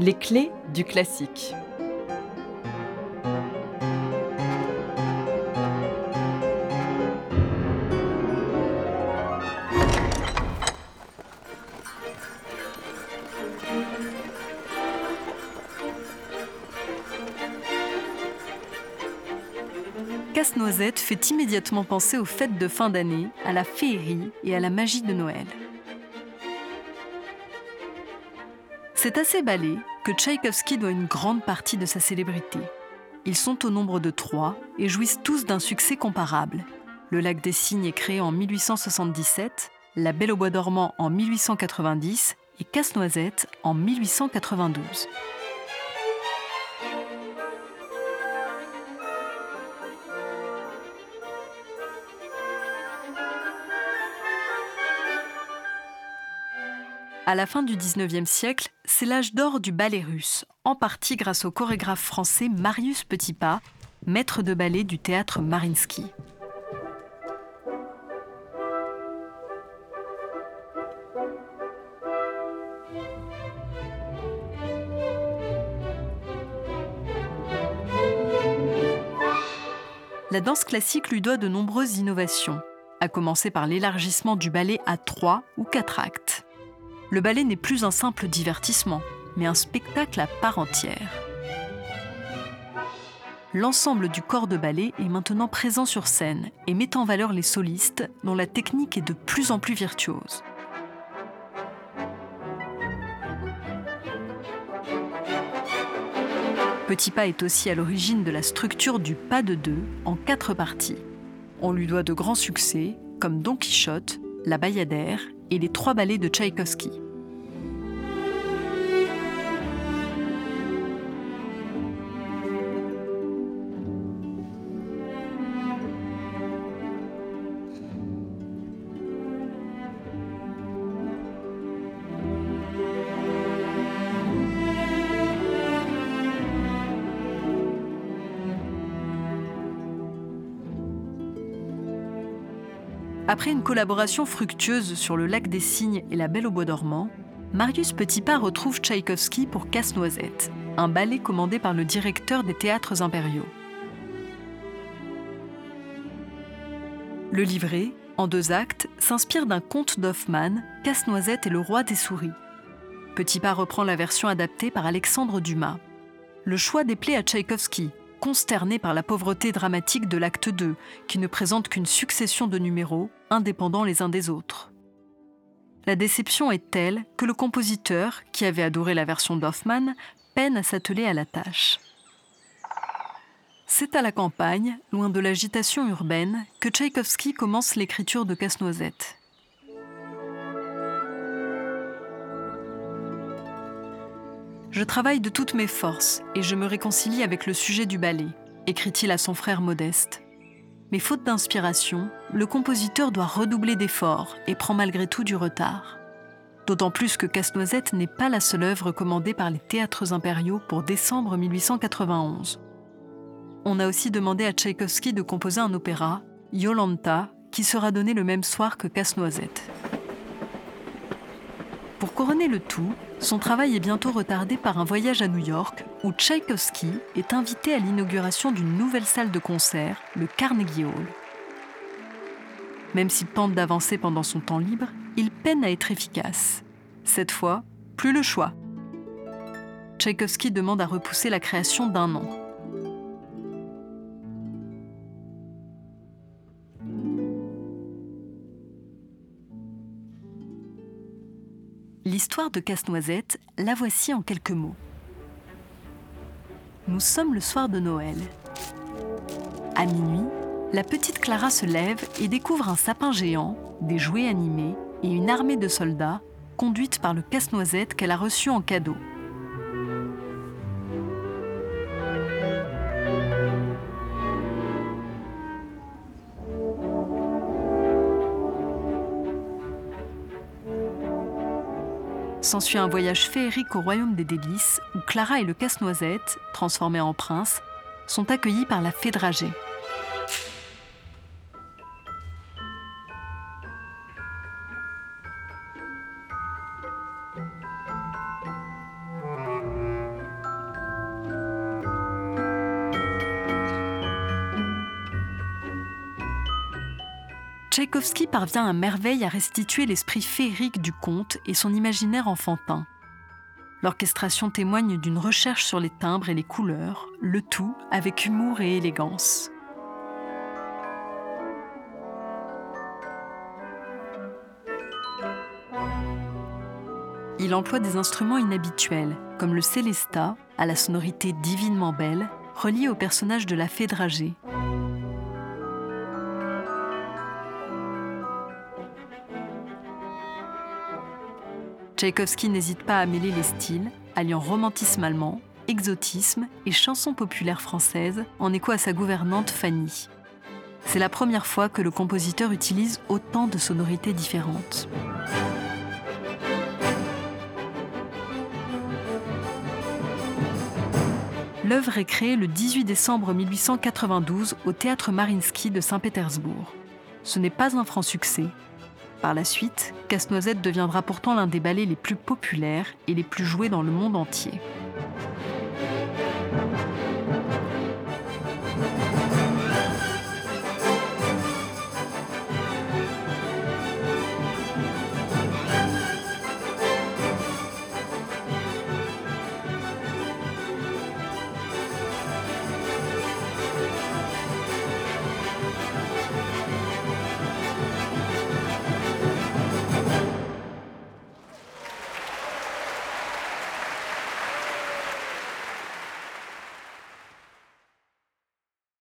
Les clés du classique. Casse-Noisette fait immédiatement penser aux fêtes de fin d'année, à la féerie et à la magie de Noël. C'est ces ballets que Tchaïkovski doit une grande partie de sa célébrité. Ils sont au nombre de trois et jouissent tous d'un succès comparable. Le Lac des Cygnes est créé en 1877, La Belle au Bois dormant en 1890 et Casse-Noisette en 1892. À la fin du XIXe siècle, c'est l'âge d'or du ballet russe, en partie grâce au chorégraphe français Marius Petitpas, maître de ballet du théâtre Marinsky. La danse classique lui doit de nombreuses innovations, à commencer par l'élargissement du ballet à trois ou quatre actes le ballet n'est plus un simple divertissement, mais un spectacle à part entière. L'ensemble du corps de ballet est maintenant présent sur scène et met en valeur les solistes dont la technique est de plus en plus virtuose. Petit Pas est aussi à l'origine de la structure du pas de deux en quatre parties. On lui doit de grands succès comme Don Quichotte, La Bayadère et les trois ballets de Tchaïkovski. Après une collaboration fructueuse sur Le Lac des Cygnes et La Belle au Bois dormant, Marius Petitpas retrouve Tchaïkovski pour Casse-Noisette, un ballet commandé par le directeur des théâtres impériaux. Le livret, en deux actes, s'inspire d'un conte d'Hoffmann, Casse-Noisette et le roi des souris. Petitpas reprend la version adaptée par Alexandre Dumas. Le choix déplaît à Tchaïkovski, consterné par la pauvreté dramatique de l'acte 2, qui ne présente qu'une succession de numéros, indépendants les uns des autres. La déception est telle que le compositeur, qui avait adoré la version d'Hoffmann, peine à s'atteler à la tâche. C'est à la campagne, loin de l'agitation urbaine, que Tchaïkovski commence l'écriture de Casse-Noisette. Je travaille de toutes mes forces et je me réconcilie avec le sujet du ballet, écrit-il à son frère Modeste. Mais faute d'inspiration, le compositeur doit redoubler d'efforts et prend malgré tout du retard. D'autant plus que Casse-Noisette n'est pas la seule œuvre commandée par les théâtres impériaux pour décembre 1891. On a aussi demandé à Tchaïkovski de composer un opéra, Yolanta, qui sera donné le même soir que Casse-Noisette. Pour couronner le tout, son travail est bientôt retardé par un voyage à New York où Tchaïkovski est invité à l'inauguration d'une nouvelle salle de concert, le Carnegie Hall. Même s'il tente d'avancer pendant son temps libre, il peine à être efficace. Cette fois, plus le choix. Tchaïkovski demande à repousser la création d'un an. L'histoire de Casse-Noisette, la voici en quelques mots. Nous sommes le soir de Noël. À minuit, la petite Clara se lève et découvre un sapin géant, des jouets animés et une armée de soldats, conduite par le casse-noisette qu'elle a reçu en cadeau. S'ensuit un voyage féerique au royaume des délices où Clara et le casse-noisette, transformés en princes, sont accueillis par la fée dragée. Tchaïkovski parvient à merveille à restituer l'esprit féerique du conte et son imaginaire enfantin. L'orchestration témoigne d'une recherche sur les timbres et les couleurs, le tout avec humour et élégance. Il emploie des instruments inhabituels, comme le célesta, à la sonorité divinement belle, relié au personnage de la fée dragée. Tchaïkovski n'hésite pas à mêler les styles, alliant romantisme allemand, exotisme et chansons populaires françaises en écho à sa gouvernante Fanny. C'est la première fois que le compositeur utilise autant de sonorités différentes. L'œuvre est créée le 18 décembre 1892 au théâtre Marinsky de Saint-Pétersbourg. Ce n'est pas un franc succès, par la suite, Casse-Noisette deviendra pourtant l'un des ballets les plus populaires et les plus joués dans le monde entier.